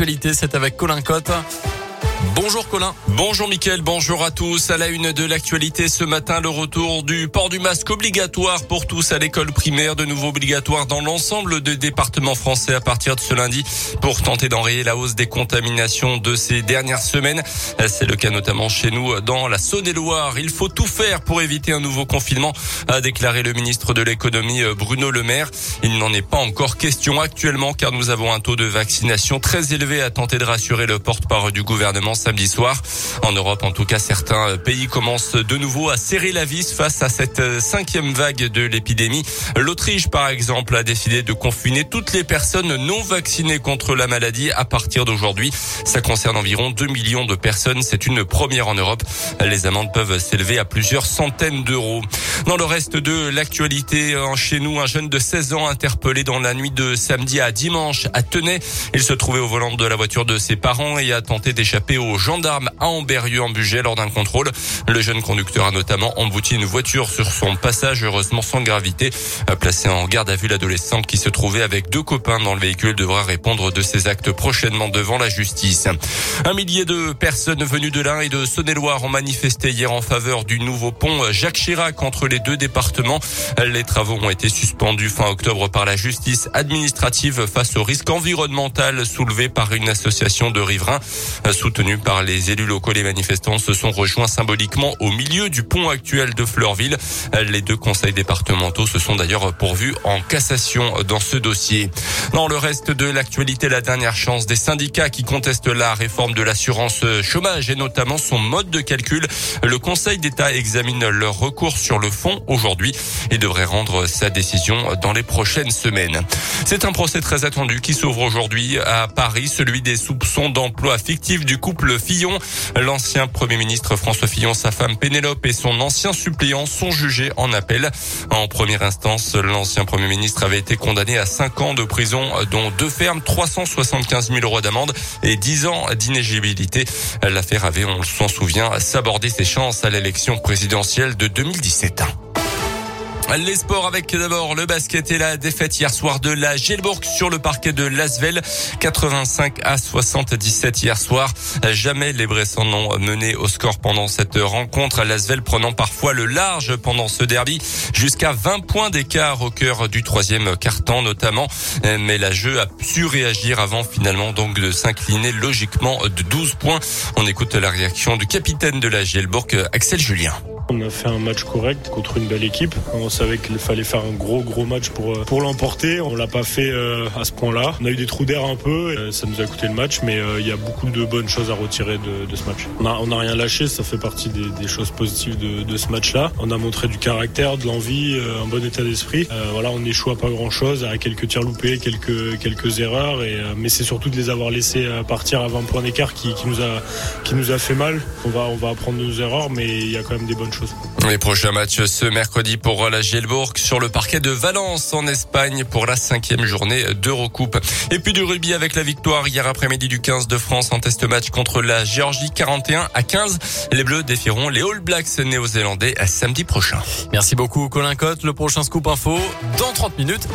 C'est avec Colin Cotte. Bonjour Colin. Bonjour Mickaël, bonjour à tous. À la une de l'actualité ce matin, le retour du port du masque obligatoire pour tous à l'école primaire, de nouveau obligatoire dans l'ensemble des départements français à partir de ce lundi pour tenter d'enrayer la hausse des contaminations de ces dernières semaines. C'est le cas notamment chez nous dans la Saône-et-Loire. Il faut tout faire pour éviter un nouveau confinement, a déclaré le ministre de l'économie Bruno Le Maire. Il n'en est pas encore question actuellement car nous avons un taux de vaccination très élevé à tenter de rassurer le porte-parole du gouvernement samedi soir. En Europe, en tout cas, certains pays commencent de nouveau à serrer la vis face à cette cinquième vague de l'épidémie. L'Autriche, par exemple, a décidé de confiner toutes les personnes non vaccinées contre la maladie à partir d'aujourd'hui. Ça concerne environ 2 millions de personnes. C'est une première en Europe. Les amendes peuvent s'élever à plusieurs centaines d'euros. Dans le reste de l'actualité, chez nous, un jeune de 16 ans interpellé dans la nuit de samedi à dimanche à Tenay. Il se trouvait au volant de la voiture de ses parents et a tenté d'échapper au gendarme à Amberieu en budget lors d'un contrôle. Le jeune conducteur a notamment embouti une voiture sur son passage, heureusement sans gravité. Placé en garde à vue, l'adolescent qui se trouvait avec deux copains dans le véhicule devra répondre de ses actes prochainement devant la justice. Un millier de personnes venues de l'Ain et de Saône-et-Loire ont manifesté hier en faveur du nouveau pont Jacques Chirac entre les deux départements. Les travaux ont été suspendus fin octobre par la justice administrative face au risque environnemental soulevé par une association de riverains soutenue par les élus locaux. Les manifestants se sont rejoints symboliquement au milieu du pont actuel de Fleurville. Les deux conseils départementaux se sont d'ailleurs pourvus en cassation dans ce dossier. Dans le reste de l'actualité, la dernière chance des syndicats qui contestent la réforme de l'assurance chômage et notamment son mode de calcul. Le Conseil d'État examine leur recours sur le fond aujourd'hui et devrait rendre sa décision dans les prochaines semaines. C'est un procès très attendu qui s'ouvre aujourd'hui à Paris, celui des soupçons d'emploi fictif du couple Fillon. L'ancien Premier ministre François Fillon, sa femme Pénélope et son ancien suppléant sont jugés en appel. En première instance, l'ancien Premier ministre avait été condamné à 5 ans de prison, dont deux fermes, 375 000 euros d'amende et 10 ans d'inégibilité. L'affaire avait, on s'en souvient, sabordé ses chances à l'élection présidentielle de 2017. Les sports avec d'abord le basket et la défaite hier soir de la Gelbourg sur le parquet de Lasvel. 85 à 77 hier soir. Jamais les Bressans n'ont mené au score pendant cette rencontre. Lasvel prenant parfois le large pendant ce derby. Jusqu'à 20 points d'écart au cœur du troisième quart-temps notamment. Mais la jeu a su réagir avant finalement donc de s'incliner logiquement de 12 points. On écoute la réaction du capitaine de la Gelbourg, Axel Julien. On a fait un match correct contre une belle équipe. On savait qu'il fallait faire un gros gros match pour euh, pour l'emporter. On l'a pas fait euh, à ce point-là. On a eu des trous d'air un peu. Euh, ça nous a coûté le match, mais il y a beaucoup de bonnes choses à retirer de, de ce match. On a on a rien lâché. Ça fait partie des, des choses positives de, de ce match-là. On a montré du caractère, de l'envie, un bon état d'esprit. voilà, on échoue à pas grand-chose, à quelques tirs loupés, quelques quelques erreurs. Et mais c'est surtout de les avoir laissés partir à 20 points d'écart qui, qui nous a qui nous a fait mal. On va on va apprendre nos erreurs, mais il y a quand même des bonnes choses. Les prochains matchs ce mercredi pour la Gielbourg sur le parquet de Valence en Espagne pour la cinquième journée d'Eurocoupe. Et puis du rugby avec la victoire hier après-midi du 15 de France en test match contre la Géorgie 41 à 15. Les Bleus défieront les All Blacks néo-zélandais samedi prochain. Merci beaucoup Colin Cotte. Le prochain scoop info dans 30 minutes.